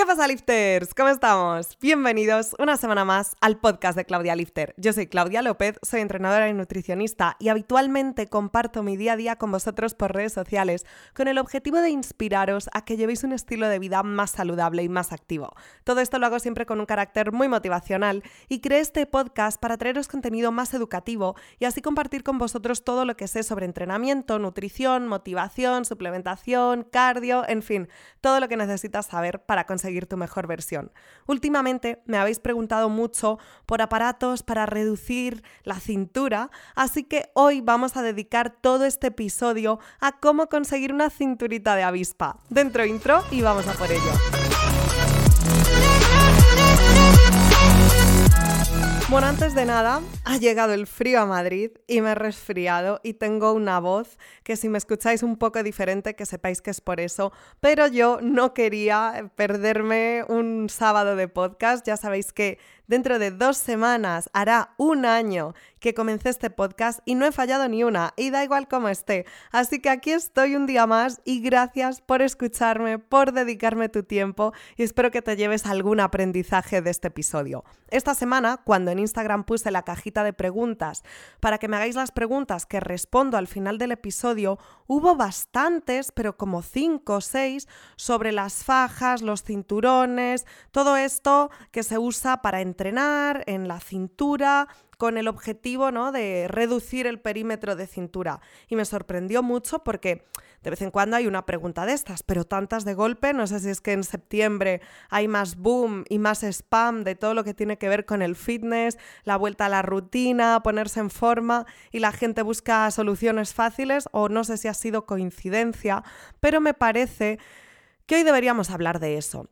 ¿Qué pasa, lifters? ¿Cómo estamos? Bienvenidos una semana más al podcast de Claudia Lifter. Yo soy Claudia López, soy entrenadora y nutricionista y habitualmente comparto mi día a día con vosotros por redes sociales con el objetivo de inspiraros a que llevéis un estilo de vida más saludable y más activo. Todo esto lo hago siempre con un carácter muy motivacional y creé este podcast para traeros contenido más educativo y así compartir con vosotros todo lo que sé sobre entrenamiento, nutrición, motivación, suplementación, cardio, en fin, todo lo que necesitas saber para conseguir tu mejor versión. Últimamente me habéis preguntado mucho por aparatos para reducir la cintura, así que hoy vamos a dedicar todo este episodio a cómo conseguir una cinturita de avispa. Dentro intro y vamos a por ello. Antes de nada, ha llegado el frío a Madrid y me he resfriado y tengo una voz que si me escucháis un poco diferente, que sepáis que es por eso, pero yo no quería perderme un sábado de podcast, ya sabéis que Dentro de dos semanas hará un año que comencé este podcast y no he fallado ni una, y da igual cómo esté. Así que aquí estoy un día más y gracias por escucharme, por dedicarme tu tiempo y espero que te lleves algún aprendizaje de este episodio. Esta semana, cuando en Instagram puse la cajita de preguntas para que me hagáis las preguntas que respondo al final del episodio, hubo bastantes, pero como cinco o seis, sobre las fajas, los cinturones, todo esto que se usa para entrenar en la cintura con el objetivo ¿no? de reducir el perímetro de cintura. Y me sorprendió mucho porque de vez en cuando hay una pregunta de estas, pero tantas de golpe, no sé si es que en septiembre hay más boom y más spam de todo lo que tiene que ver con el fitness, la vuelta a la rutina, ponerse en forma y la gente busca soluciones fáciles o no sé si ha sido coincidencia, pero me parece que hoy deberíamos hablar de eso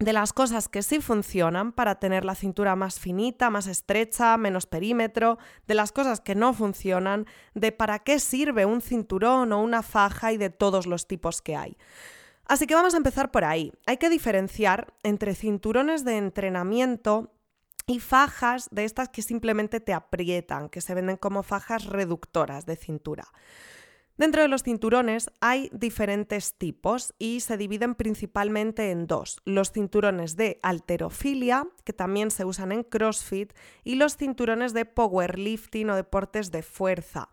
de las cosas que sí funcionan para tener la cintura más finita, más estrecha, menos perímetro, de las cosas que no funcionan, de para qué sirve un cinturón o una faja y de todos los tipos que hay. Así que vamos a empezar por ahí. Hay que diferenciar entre cinturones de entrenamiento y fajas de estas que simplemente te aprietan, que se venden como fajas reductoras de cintura. Dentro de los cinturones hay diferentes tipos y se dividen principalmente en dos, los cinturones de alterofilia, que también se usan en CrossFit, y los cinturones de powerlifting o deportes de fuerza.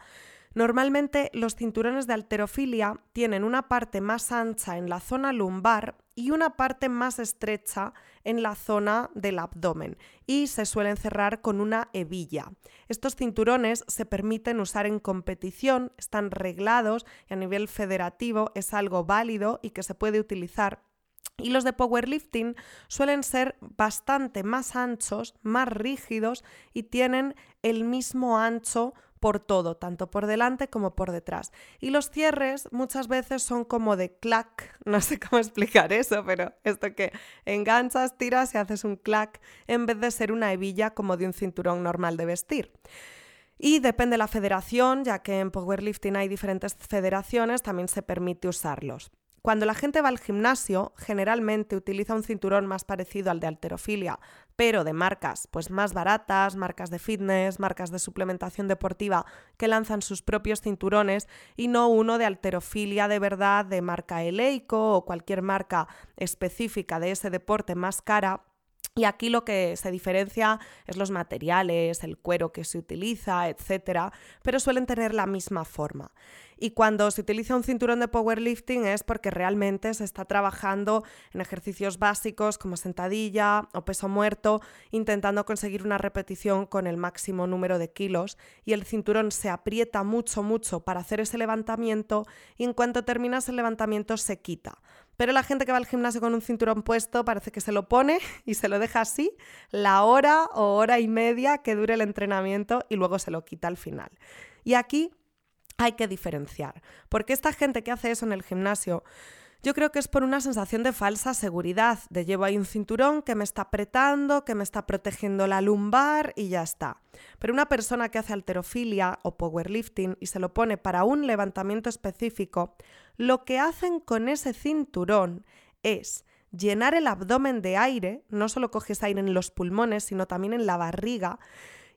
Normalmente los cinturones de alterofilia tienen una parte más ancha en la zona lumbar y una parte más estrecha en la zona del abdomen y se suelen cerrar con una hebilla. Estos cinturones se permiten usar en competición, están reglados y a nivel federativo es algo válido y que se puede utilizar y los de powerlifting suelen ser bastante más anchos, más rígidos y tienen el mismo ancho por todo, tanto por delante como por detrás. Y los cierres muchas veces son como de clac, no sé cómo explicar eso, pero esto que enganchas, tiras y haces un clac en vez de ser una hebilla como de un cinturón normal de vestir. Y depende de la federación, ya que en powerlifting hay diferentes federaciones, también se permite usarlos. Cuando la gente va al gimnasio, generalmente utiliza un cinturón más parecido al de alterofilia, pero de marcas pues más baratas, marcas de fitness, marcas de suplementación deportiva que lanzan sus propios cinturones y no uno de alterofilia de verdad de marca Eleico o cualquier marca específica de ese deporte más cara y aquí lo que se diferencia es los materiales, el cuero que se utiliza, etc. Pero suelen tener la misma forma. Y cuando se utiliza un cinturón de powerlifting es porque realmente se está trabajando en ejercicios básicos como sentadilla o peso muerto, intentando conseguir una repetición con el máximo número de kilos. Y el cinturón se aprieta mucho, mucho para hacer ese levantamiento y en cuanto terminas el levantamiento se quita. Pero la gente que va al gimnasio con un cinturón puesto parece que se lo pone y se lo deja así la hora o hora y media que dure el entrenamiento y luego se lo quita al final. Y aquí hay que diferenciar, porque esta gente que hace eso en el gimnasio yo creo que es por una sensación de falsa seguridad, de llevo ahí un cinturón que me está apretando, que me está protegiendo la lumbar y ya está. Pero una persona que hace alterofilia o powerlifting y se lo pone para un levantamiento específico, lo que hacen con ese cinturón es llenar el abdomen de aire, no solo coges aire en los pulmones, sino también en la barriga,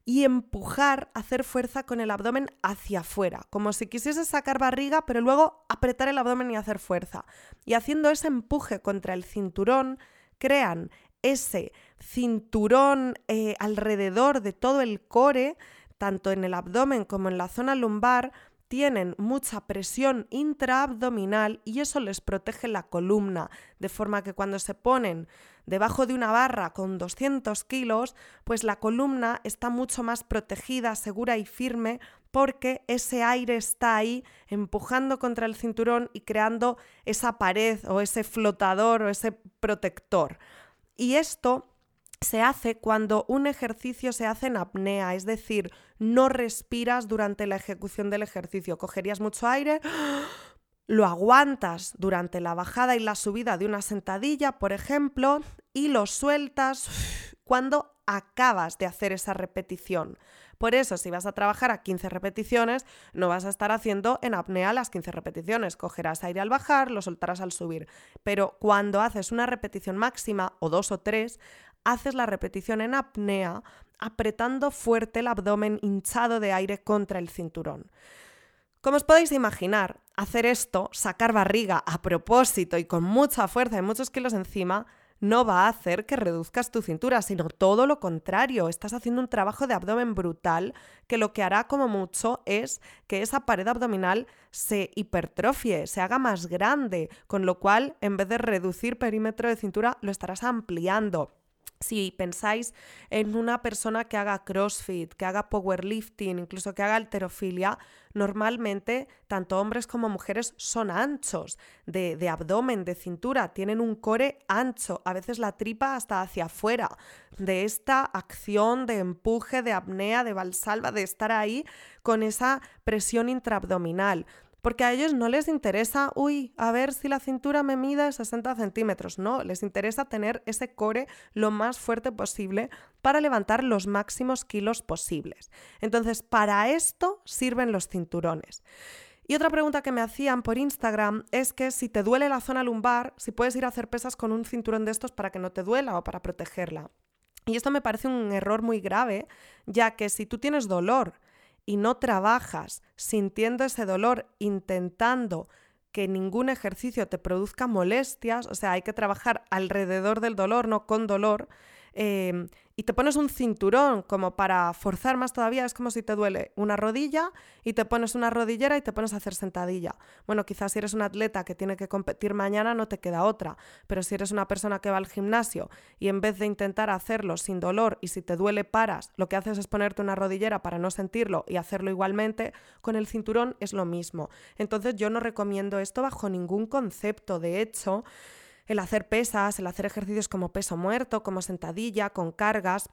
y empujar, hacer fuerza con el abdomen hacia afuera, como si quisiese sacar barriga, pero luego apretar el abdomen y hacer fuerza. Y haciendo ese empuje contra el cinturón, crean ese cinturón eh, alrededor de todo el core, tanto en el abdomen como en la zona lumbar, tienen mucha presión intraabdominal y eso les protege la columna, de forma que cuando se ponen debajo de una barra con 200 kilos, pues la columna está mucho más protegida, segura y firme porque ese aire está ahí empujando contra el cinturón y creando esa pared o ese flotador o ese protector. Y esto se hace cuando un ejercicio se hace en apnea, es decir, no respiras durante la ejecución del ejercicio. Cogerías mucho aire, lo aguantas durante la bajada y la subida de una sentadilla, por ejemplo, y lo sueltas cuando acabas de hacer esa repetición. Por eso, si vas a trabajar a 15 repeticiones, no vas a estar haciendo en apnea las 15 repeticiones. Cogerás aire al bajar, lo soltarás al subir. Pero cuando haces una repetición máxima, o dos o tres, haces la repetición en apnea apretando fuerte el abdomen hinchado de aire contra el cinturón. Como os podéis imaginar, hacer esto, sacar barriga a propósito y con mucha fuerza y muchos kilos encima, no va a hacer que reduzcas tu cintura, sino todo lo contrario. Estás haciendo un trabajo de abdomen brutal que lo que hará como mucho es que esa pared abdominal se hipertrofie, se haga más grande, con lo cual en vez de reducir perímetro de cintura lo estarás ampliando. Si pensáis en una persona que haga CrossFit, que haga powerlifting, incluso que haga alterofilia, normalmente tanto hombres como mujeres son anchos de, de, abdomen, de cintura, tienen un core ancho, a veces la tripa hasta hacia afuera, de esta acción de empuje, de apnea, de valsalva, de estar ahí con esa presión intraabdominal porque a ellos no les interesa, uy, a ver si la cintura me mide 60 centímetros, no, les interesa tener ese core lo más fuerte posible para levantar los máximos kilos posibles. Entonces, para esto sirven los cinturones. Y otra pregunta que me hacían por Instagram es que si te duele la zona lumbar, si puedes ir a hacer pesas con un cinturón de estos para que no te duela o para protegerla. Y esto me parece un error muy grave, ya que si tú tienes dolor y no trabajas sintiendo ese dolor, intentando que ningún ejercicio te produzca molestias, o sea, hay que trabajar alrededor del dolor, no con dolor, eh, y te pones un cinturón como para forzar más todavía, es como si te duele una rodilla y te pones una rodillera y te pones a hacer sentadilla. Bueno, quizás si eres un atleta que tiene que competir mañana no te queda otra, pero si eres una persona que va al gimnasio y en vez de intentar hacerlo sin dolor y si te duele paras, lo que haces es ponerte una rodillera para no sentirlo y hacerlo igualmente, con el cinturón es lo mismo. Entonces yo no recomiendo esto bajo ningún concepto, de hecho, el hacer pesas, el hacer ejercicios como peso muerto, como sentadilla, con cargas.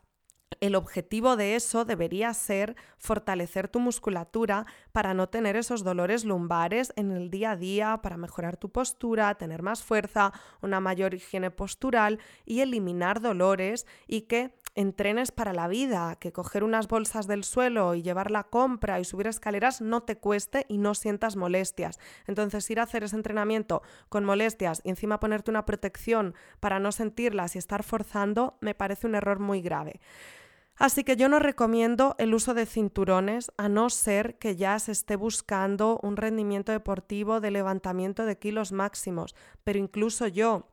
El objetivo de eso debería ser fortalecer tu musculatura para no tener esos dolores lumbares en el día a día, para mejorar tu postura, tener más fuerza, una mayor higiene postural y eliminar dolores y que entrenes para la vida, que coger unas bolsas del suelo y llevar la compra y subir escaleras no te cueste y no sientas molestias. Entonces ir a hacer ese entrenamiento con molestias y encima ponerte una protección para no sentirlas y estar forzando me parece un error muy grave. Así que yo no recomiendo el uso de cinturones a no ser que ya se esté buscando un rendimiento deportivo de levantamiento de kilos máximos, pero incluso yo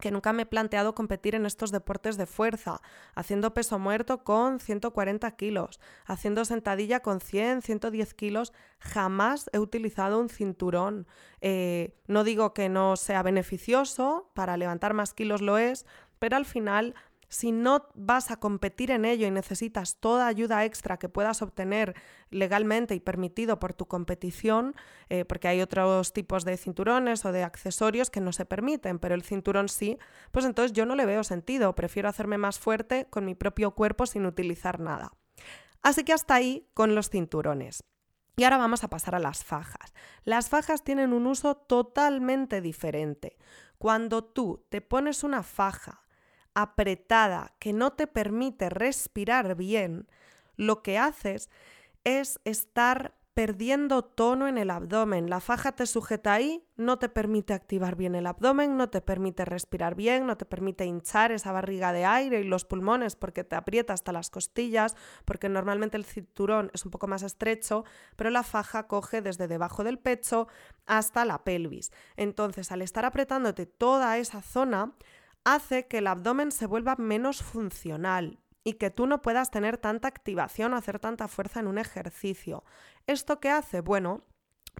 que nunca me he planteado competir en estos deportes de fuerza, haciendo peso muerto con 140 kilos, haciendo sentadilla con 100, 110 kilos, jamás he utilizado un cinturón. Eh, no digo que no sea beneficioso, para levantar más kilos lo es, pero al final si no vas a competir en ello y necesitas toda ayuda extra que puedas obtener legalmente y permitido por tu competición, eh, porque hay otros tipos de cinturones o de accesorios que no se permiten, pero el cinturón sí, pues entonces yo no le veo sentido, prefiero hacerme más fuerte con mi propio cuerpo sin utilizar nada. Así que hasta ahí con los cinturones. Y ahora vamos a pasar a las fajas. Las fajas tienen un uso totalmente diferente. Cuando tú te pones una faja apretada que no te permite respirar bien, lo que haces es estar perdiendo tono en el abdomen. La faja te sujeta ahí, no te permite activar bien el abdomen, no te permite respirar bien, no te permite hinchar esa barriga de aire y los pulmones porque te aprieta hasta las costillas, porque normalmente el cinturón es un poco más estrecho, pero la faja coge desde debajo del pecho hasta la pelvis. Entonces, al estar apretándote toda esa zona, hace que el abdomen se vuelva menos funcional y que tú no puedas tener tanta activación o hacer tanta fuerza en un ejercicio. ¿Esto qué hace? Bueno,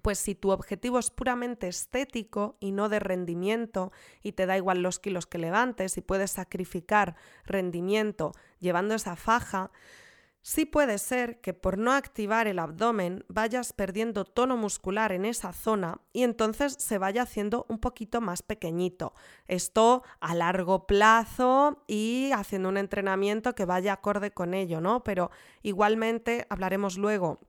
pues si tu objetivo es puramente estético y no de rendimiento y te da igual los kilos que levantes y puedes sacrificar rendimiento llevando esa faja, Sí puede ser que por no activar el abdomen vayas perdiendo tono muscular en esa zona y entonces se vaya haciendo un poquito más pequeñito. Esto a largo plazo y haciendo un entrenamiento que vaya acorde con ello, ¿no? Pero igualmente hablaremos luego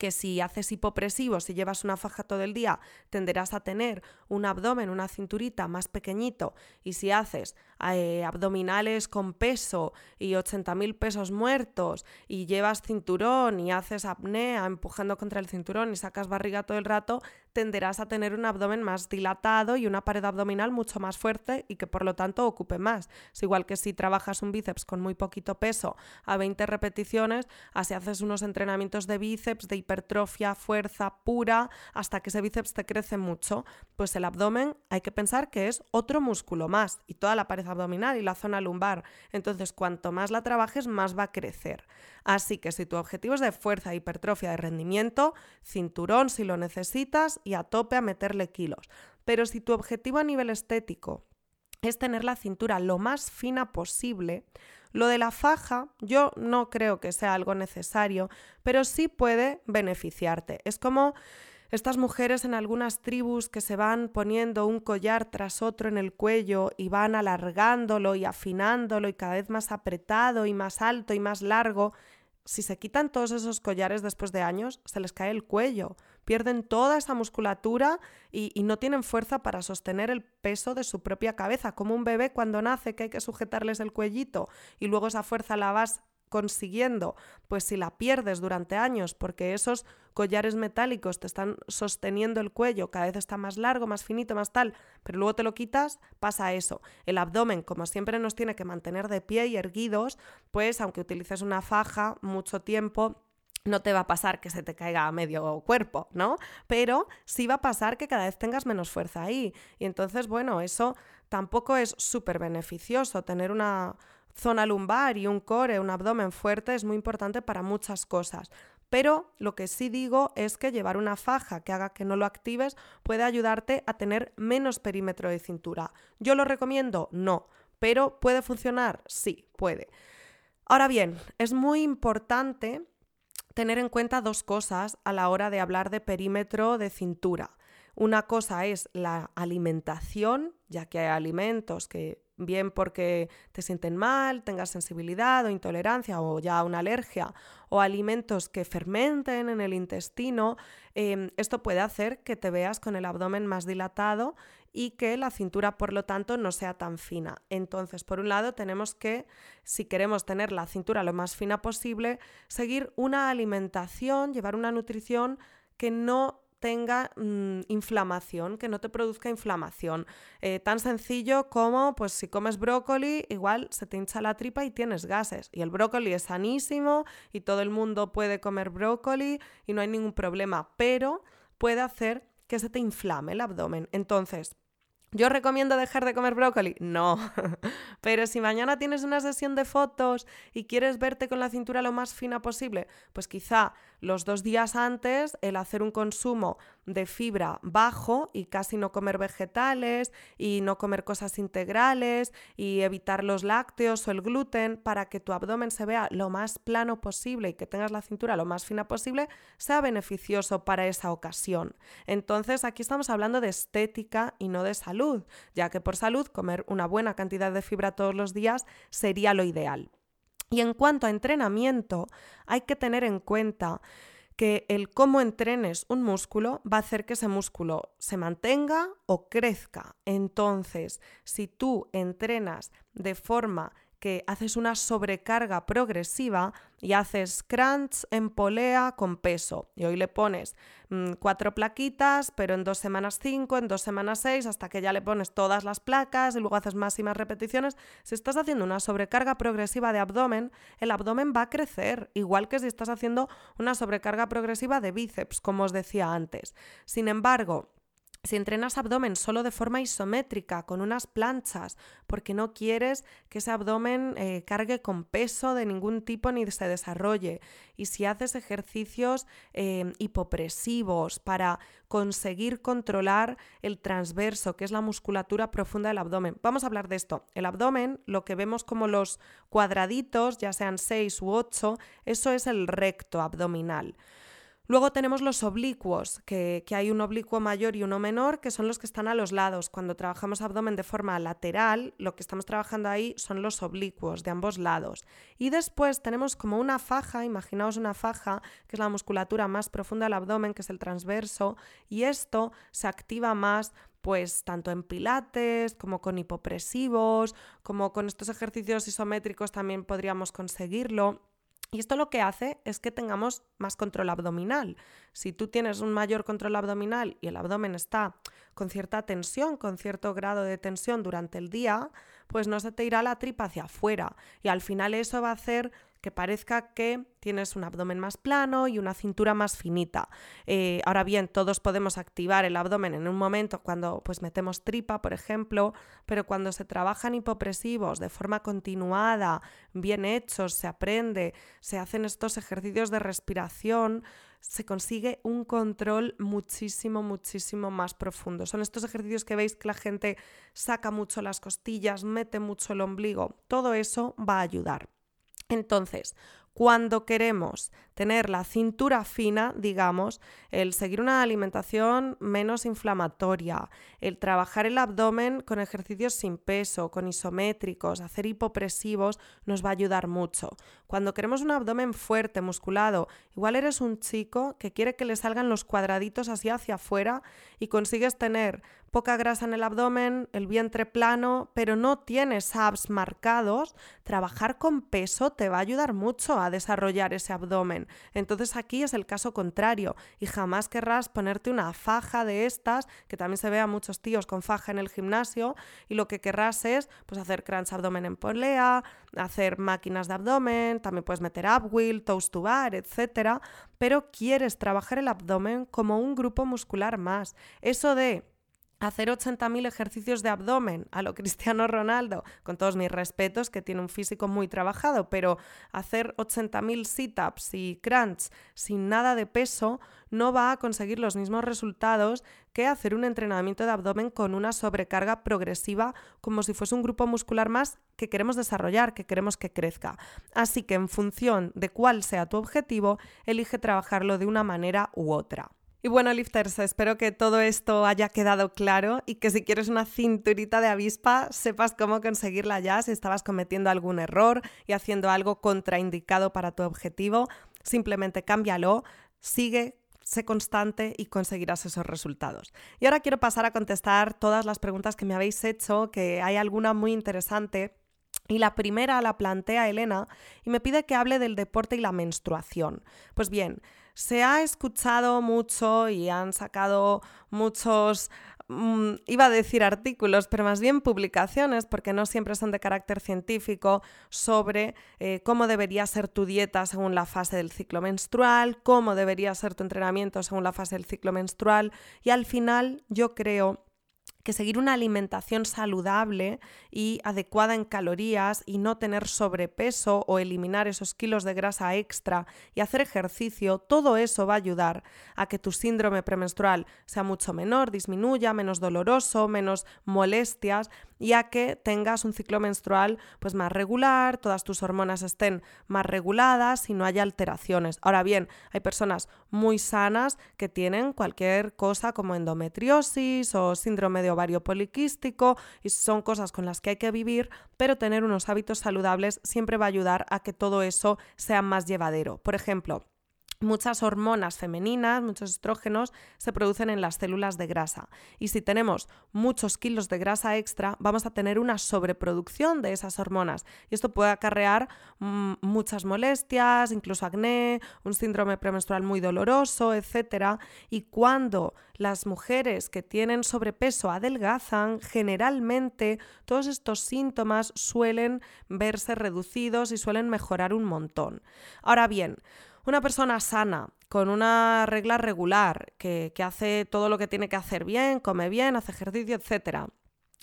que si haces hipopresivo, si llevas una faja todo el día, tenderás a tener un abdomen, una cinturita más pequeñito. Y si haces eh, abdominales con peso y 80.000 pesos muertos y llevas cinturón y haces apnea empujando contra el cinturón y sacas barriga todo el rato, tenderás a tener un abdomen más dilatado y una pared abdominal mucho más fuerte y que por lo tanto ocupe más. Es igual que si trabajas un bíceps con muy poquito peso a 20 repeticiones, así haces unos entrenamientos de bíceps, de hipertrofia, fuerza pura, hasta que ese bíceps te crece mucho. Pues el abdomen hay que pensar que es otro músculo más y toda la pared abdominal y la zona lumbar. Entonces, cuanto más la trabajes, más va a crecer. Así que si tu objetivo es de fuerza, hipertrofia, de rendimiento, cinturón si lo necesitas y a tope a meterle kilos. Pero si tu objetivo a nivel estético es tener la cintura lo más fina posible, lo de la faja yo no creo que sea algo necesario, pero sí puede beneficiarte. Es como estas mujeres en algunas tribus que se van poniendo un collar tras otro en el cuello y van alargándolo y afinándolo y cada vez más apretado y más alto y más largo, si se quitan todos esos collares después de años, se les cae el cuello, pierden toda esa musculatura y, no tienen fuerza para sostener el peso de su propia cabeza, como un bebé cuando nace que hay que sujetarles el cuellito y luego esa fuerza la vas consiguiendo, pues si la pierdes durante años porque esos collares metálicos te están sosteniendo el cuello, cada vez está más largo, más finito, más tal, pero luego te lo quitas, pasa eso. El abdomen, como siempre nos tiene que mantener de pie y erguidos, pues aunque utilices una faja mucho tiempo, no te va a pasar que se te caiga a medio cuerpo, ¿no? Pero sí va a pasar que cada vez tengas menos fuerza ahí. Y entonces, bueno, eso tampoco es súper beneficioso. Tener una zona lumbar y un core, un abdomen fuerte es muy importante para muchas cosas. Pero lo que sí digo es que llevar una faja que haga que no lo actives puede ayudarte a tener menos perímetro de cintura. ¿Yo lo recomiendo? No. ¿Pero puede funcionar? Sí, puede. Ahora bien, es muy importante tener en cuenta dos cosas a la hora de hablar de perímetro de cintura. Una cosa es la alimentación, ya que hay alimentos que bien porque te sienten mal, tengas sensibilidad o intolerancia o ya una alergia o alimentos que fermenten en el intestino, em, esto puede hacer que te veas con el abdomen más dilatado y que la cintura, por lo tanto, no sea tan fina. Entonces, por un lado, tenemos que, si queremos tener la cintura lo más fina posible, seguir una alimentación, llevar una nutrición que no tenga mm, inflamación, que no te produzca inflamación. Eh, tan sencillo como, pues si comes brócoli, igual se te hincha la tripa y tienes gases. Y el brócoli es sanísimo y todo el mundo puede comer brócoli y no hay ningún problema, pero puede hacer que se te inflame el abdomen. Entonces, ¿Yo recomiendo dejar de comer brócoli? No. Pero si mañana tienes una sesión de fotos y quieres verte con la cintura lo más fina posible, pues quizá los dos días antes el hacer un consumo de fibra bajo y casi no comer vegetales y no comer cosas integrales y evitar los lácteos o el gluten para que tu abdomen se vea lo más plano posible y que tengas la cintura lo más fina posible, sea beneficioso para esa ocasión. Entonces aquí estamos hablando de estética y no de salud, ya que por salud comer una buena cantidad de fibra todos los días sería lo ideal. Y en cuanto a entrenamiento, hay que tener en cuenta que el cómo entrenes un músculo va a hacer que ese músculo se mantenga o crezca. Entonces, si tú entrenas de forma que haces una sobrecarga progresiva y haces crunch en polea con peso. Y hoy le pones mm, cuatro plaquitas, pero en dos semanas cinco, en dos semanas seis, hasta que ya le pones todas las placas y luego haces más y más repeticiones. Si estás haciendo una sobrecarga progresiva de abdomen, el abdomen va a crecer, igual que si estás haciendo una sobrecarga progresiva de bíceps, como os decía antes. Sin embargo, si entrenas abdomen solo de forma isométrica, con unas planchas, porque no quieres que ese abdomen eh, cargue con peso de ningún tipo ni se desarrolle, y si haces ejercicios eh, hipopresivos para conseguir controlar el transverso, que es la musculatura profunda del abdomen. Vamos a hablar de esto. El abdomen, lo que vemos como los cuadraditos, ya sean seis u ocho, eso es el recto abdominal. Luego tenemos los oblicuos, que, hay un oblicuo mayor y uno menor, que son los que están a los lados. Cuando trabajamos abdomen de forma lateral, lo que estamos trabajando ahí son los oblicuos de ambos lados. Y después tenemos como una faja, imaginaos una faja, que es la musculatura más profunda del abdomen, que es el transverso, y esto se activa más pues tanto en pilates como con hipopresivos, como con estos ejercicios isométricos también podríamos conseguirlo. Y esto lo que hace es que tengamos más control abdominal. Si tú tienes un mayor control abdominal y el abdomen está con cierta tensión, con cierto grado de tensión durante el día, pues no se te irá la tripa hacia afuera. Y al final eso va a hacer que parezca que tienes un abdomen más plano y una cintura más finita. Eh, ahora bien, todos podemos activar el abdomen en un momento cuando pues metemos tripa, por ejemplo, pero cuando se trabajan hipopresivos de forma continuada, bien hechos, se aprende, se hacen estos ejercicios de respiración, se consigue un control muchísimo, muchísimo más profundo. Son estos ejercicios que veis que la gente saca mucho las costillas, mete mucho el ombligo. Todo eso va a ayudar. Entonces, cuando queremos tener la cintura fina, digamos, el seguir una alimentación menos inflamatoria, el trabajar el abdomen con ejercicios sin peso, con isométricos, hacer hipopresivos, nos va a ayudar mucho. Cuando queremos un abdomen fuerte, musculado, igual eres un chico que quiere que le salgan los cuadraditos así hacia afuera y consigues tener poca grasa en el abdomen, el vientre plano, pero no tienes abs marcados, trabajar con peso te va a ayudar mucho a desarrollar ese abdomen. Entonces aquí es el caso contrario y jamás querrás ponerte una faja de estas, que también se ve a muchos tíos con faja en el gimnasio, y lo que querrás es pues, hacer crunch abdomen en polea, hacer máquinas de abdomen, también puedes meter upwheel, toast to bar, etc. Pero quieres trabajar el abdomen como un grupo muscular más. Eso de hacer 80.000 ejercicios de abdomen a lo Cristiano Ronaldo, con todos mis respetos, que tiene un físico muy trabajado, pero hacer 80.000 sit-ups y crunch sin nada de peso no va a conseguir los mismos resultados que hacer un entrenamiento de abdomen con una sobrecarga progresiva como si fuese un grupo muscular más que queremos desarrollar, que queremos que crezca. Así que en función de cuál sea tu objetivo, elige trabajarlo de una manera u otra. Y bueno, lifters, espero que todo esto haya quedado claro y que si quieres una cinturita de avispa, sepas cómo conseguirla ya si estabas cometiendo algún error y haciendo algo contraindicado para tu objetivo. Simplemente cámbialo, sigue, sé constante y conseguirás esos resultados. Y ahora quiero pasar a contestar todas las preguntas que me habéis hecho, que hay alguna muy interesante. Y la primera la plantea Elena y me pide que hable del deporte y la menstruación. Pues bien, se ha escuchado mucho y han sacado muchos mm, iba a decir artículos, pero más bien publicaciones, porque no siempre son de carácter científico, sobre eh, cómo debería ser tu dieta según la fase del ciclo menstrual, cómo debería ser tu entrenamiento según la fase del ciclo menstrual. Y al final yo creo que seguir una alimentación saludable y adecuada en calorías y no tener sobrepeso o eliminar esos kilos de grasa extra y hacer ejercicio, todo eso va a ayudar a que tu síndrome premenstrual sea mucho menor, disminuya, menos doloroso, menos molestias y a que tengas un ciclo menstrual pues más regular, todas tus hormonas estén más reguladas y no haya alteraciones. Ahora bien, hay personas muy sanas que tienen cualquier cosa como endometriosis o síndrome de ovario poliquístico y son cosas con las que hay que vivir, pero tener unos hábitos saludables siempre va a ayudar a que todo eso sea más llevadero. Por ejemplo, Muchas hormonas femeninas, muchos estrógenos se producen en las células de grasa. Y si tenemos muchos kilos de grasa extra, vamos a tener una sobreproducción de esas hormonas. Y esto puede acarrear mm, muchas molestias, incluso acné, un síndrome premenstrual muy doloroso, etc. Y cuando las mujeres que tienen sobrepeso adelgazan, generalmente todos estos síntomas suelen verse reducidos y suelen mejorar un montón. Ahora bien, una persona sana con una regla regular, que, que hace todo lo que tiene que hacer bien, come bien, hace ejercicio, etc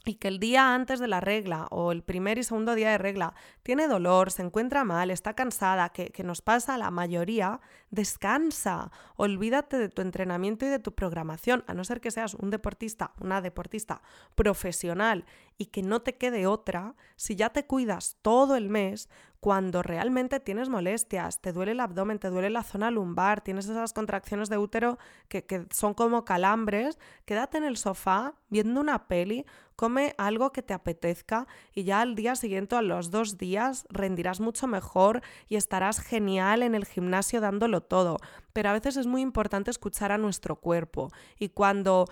y que el día antes de la regla o el primer y segundo día de regla tiene dolor, se encuentra mal, está cansada, que, nos pasa a la mayoría, descansa, olvídate de tu entrenamiento y de tu programación, a no ser que seas un deportista, una deportista profesional y que no te quede otra, si ya te cuidas todo el mes, cuando realmente tienes molestias, te duele el abdomen, te duele la zona lumbar, tienes esas contracciones de útero que, que son como calambres, quédate en el sofá viendo una peli, come algo que te apetezca y ya al día siguiente, a los dos días, rendirás mucho mejor y estarás genial en el gimnasio dándolo todo. Pero a veces es muy importante escuchar a nuestro cuerpo y cuando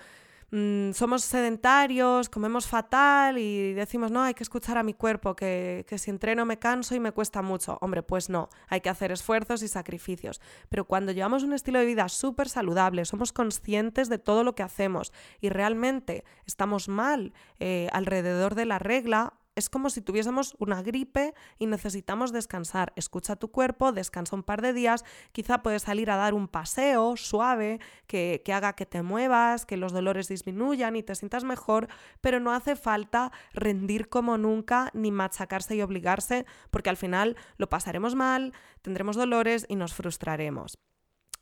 Mm, somos sedentarios, comemos fatal y decimos, no, hay que escuchar a mi cuerpo, que, que si entreno me canso y me cuesta mucho. Hombre, pues no, hay que hacer esfuerzos y sacrificios. Pero cuando llevamos un estilo de vida súper saludable, somos conscientes de todo lo que hacemos y realmente estamos mal eh, alrededor de la regla, es como si tuviésemos una gripe y necesitamos descansar. Escucha tu cuerpo, descansa un par de días, quizá puedes salir a dar un paseo suave que, que, haga que te muevas, que los dolores disminuyan y te sientas mejor, pero no hace falta rendir como nunca ni machacarse y obligarse, porque al final lo pasaremos mal, tendremos dolores y nos frustraremos.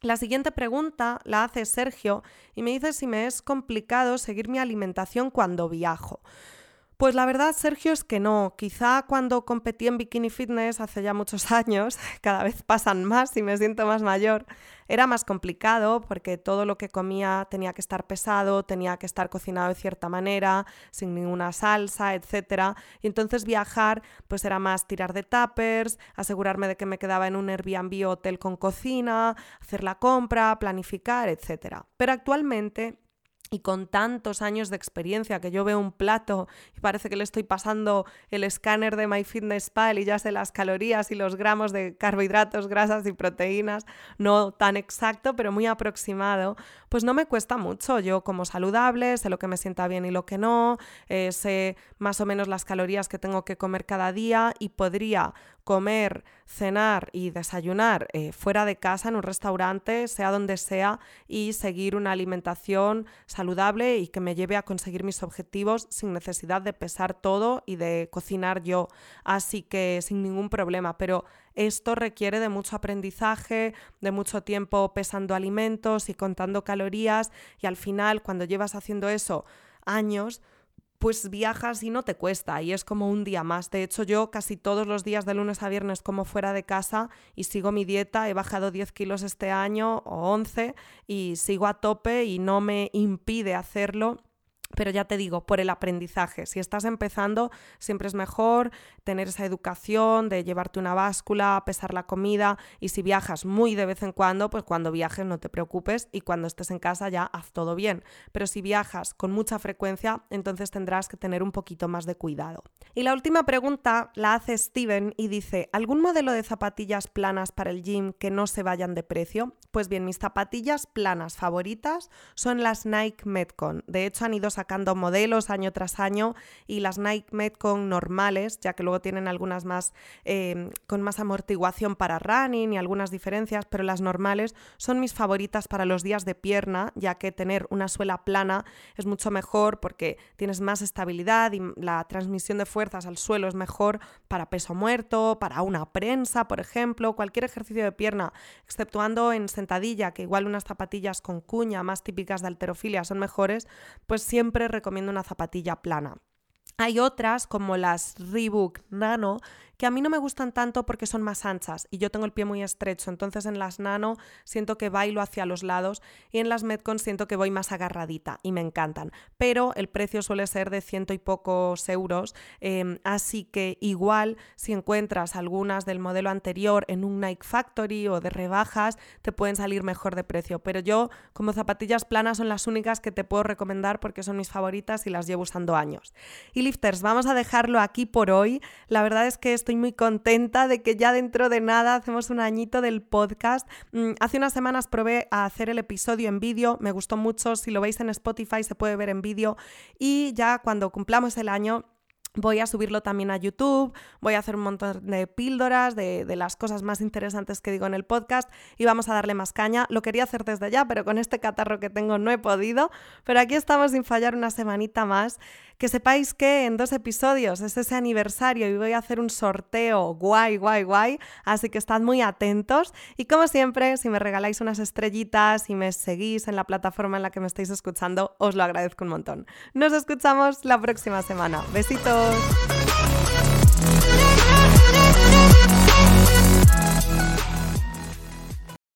La siguiente pregunta la hace Sergio y me dice si me es complicado seguir mi alimentación cuando viajo. Pues la verdad, Sergio, es que no. Quizá cuando competí en Bikini Fitness hace ya muchos años, cada vez pasan más y me siento más mayor, era más complicado porque todo lo que comía tenía que estar pesado, tenía que estar cocinado de cierta manera, sin ninguna salsa, etc. Y entonces viajar pues era más tirar de tuppers, asegurarme de que me quedaba en un Airbnb hotel con cocina, hacer la compra, planificar, etc. Pero actualmente y con tantos años de experiencia que yo veo un plato y parece que le estoy pasando el escáner de MyFitnessPal y ya sé las calorías y los gramos de carbohidratos, grasas y proteínas, no tan exacto, pero muy aproximado, pues no me cuesta mucho. Yo como saludable, sé lo que me sienta bien y lo que no, eh, sé más o menos las calorías que tengo que comer cada día y podría comer, cenar y desayunar eh, fuera de casa, en un restaurante, sea donde sea, y seguir una alimentación saludable y que me lleve a conseguir mis objetivos sin necesidad de pesar todo y de cocinar yo. Así que sin ningún problema, pero esto requiere de mucho aprendizaje, de mucho tiempo pesando alimentos y contando calorías y al final cuando llevas haciendo eso años, pues viajas y no te cuesta y es como un día más. De hecho, yo casi todos los días de lunes a viernes como fuera de casa y sigo mi dieta. He bajado 10 kilos este año o 11 y sigo a tope y no me impide hacerlo pero ya te digo, por el aprendizaje. Si estás empezando, siempre es mejor tener esa educación de llevarte una báscula, pesar la comida y si viajas muy de vez en cuando, pues cuando viajes no te preocupes y cuando estés en casa ya haz todo bien. Pero si viajas con mucha frecuencia, entonces tendrás que tener un poquito más de cuidado. Y la última pregunta la hace Steven y dice, ¿algún modelo de zapatillas planas para el gym que no se vayan de precio? Pues bien, mis zapatillas planas favoritas son las Nike Metcon. De hecho, han ido modelos año tras año y las Nike Metcon normales, ya que luego tienen algunas más em, con más amortiguación para running y algunas diferencias, pero las normales son mis favoritas para los días de pierna, ya que tener una suela plana es mucho mejor porque tienes más estabilidad y la transmisión de fuerzas al suelo es mejor para peso muerto, para una prensa, por ejemplo, cualquier ejercicio de pierna, exceptuando en sentadilla, que igual unas zapatillas con cuña más típicas de alterofilia son mejores, pues siempre recomiendo una zapatilla plana. Hay otras como las Reebok Nano que a mí no me gustan tanto porque son más anchas y yo tengo el pie muy estrecho, entonces en las nano siento que bailo hacia los lados y en las Metcon siento que voy más agarradita y me encantan, pero el precio suele ser de ciento y pocos euros, em, así que igual si encuentras algunas del modelo anterior en un Nike Factory o de rebajas, te pueden salir mejor de precio, pero yo como zapatillas planas son las únicas que te puedo recomendar porque son mis favoritas y las llevo usando años. Y vamos a dejarlo aquí por hoy. La verdad es que estoy muy contenta de que ya dentro de nada hacemos un añito del podcast. Mm, hace unas semanas probé a hacer el episodio en vídeo, me gustó mucho, si lo veis en Spotify se puede ver en vídeo y ya cuando cumplamos el año Voy a subirlo también a YouTube, voy a hacer un montón de píldoras de, las cosas más interesantes que digo en el podcast y vamos a darle más caña. Lo quería hacer desde ya, pero con este catarro que tengo no he podido. Pero aquí estamos sin fallar una semanita más. Que sepáis que en dos episodios es ese aniversario y voy a hacer un sorteo guay, guay, guay. Así que estad muy atentos. Y como siempre, si me regaláis unas estrellitas y me seguís en la plataforma en la que me estáis escuchando, os lo agradezco un montón. Nos escuchamos la próxima semana. Besitos. Adiós.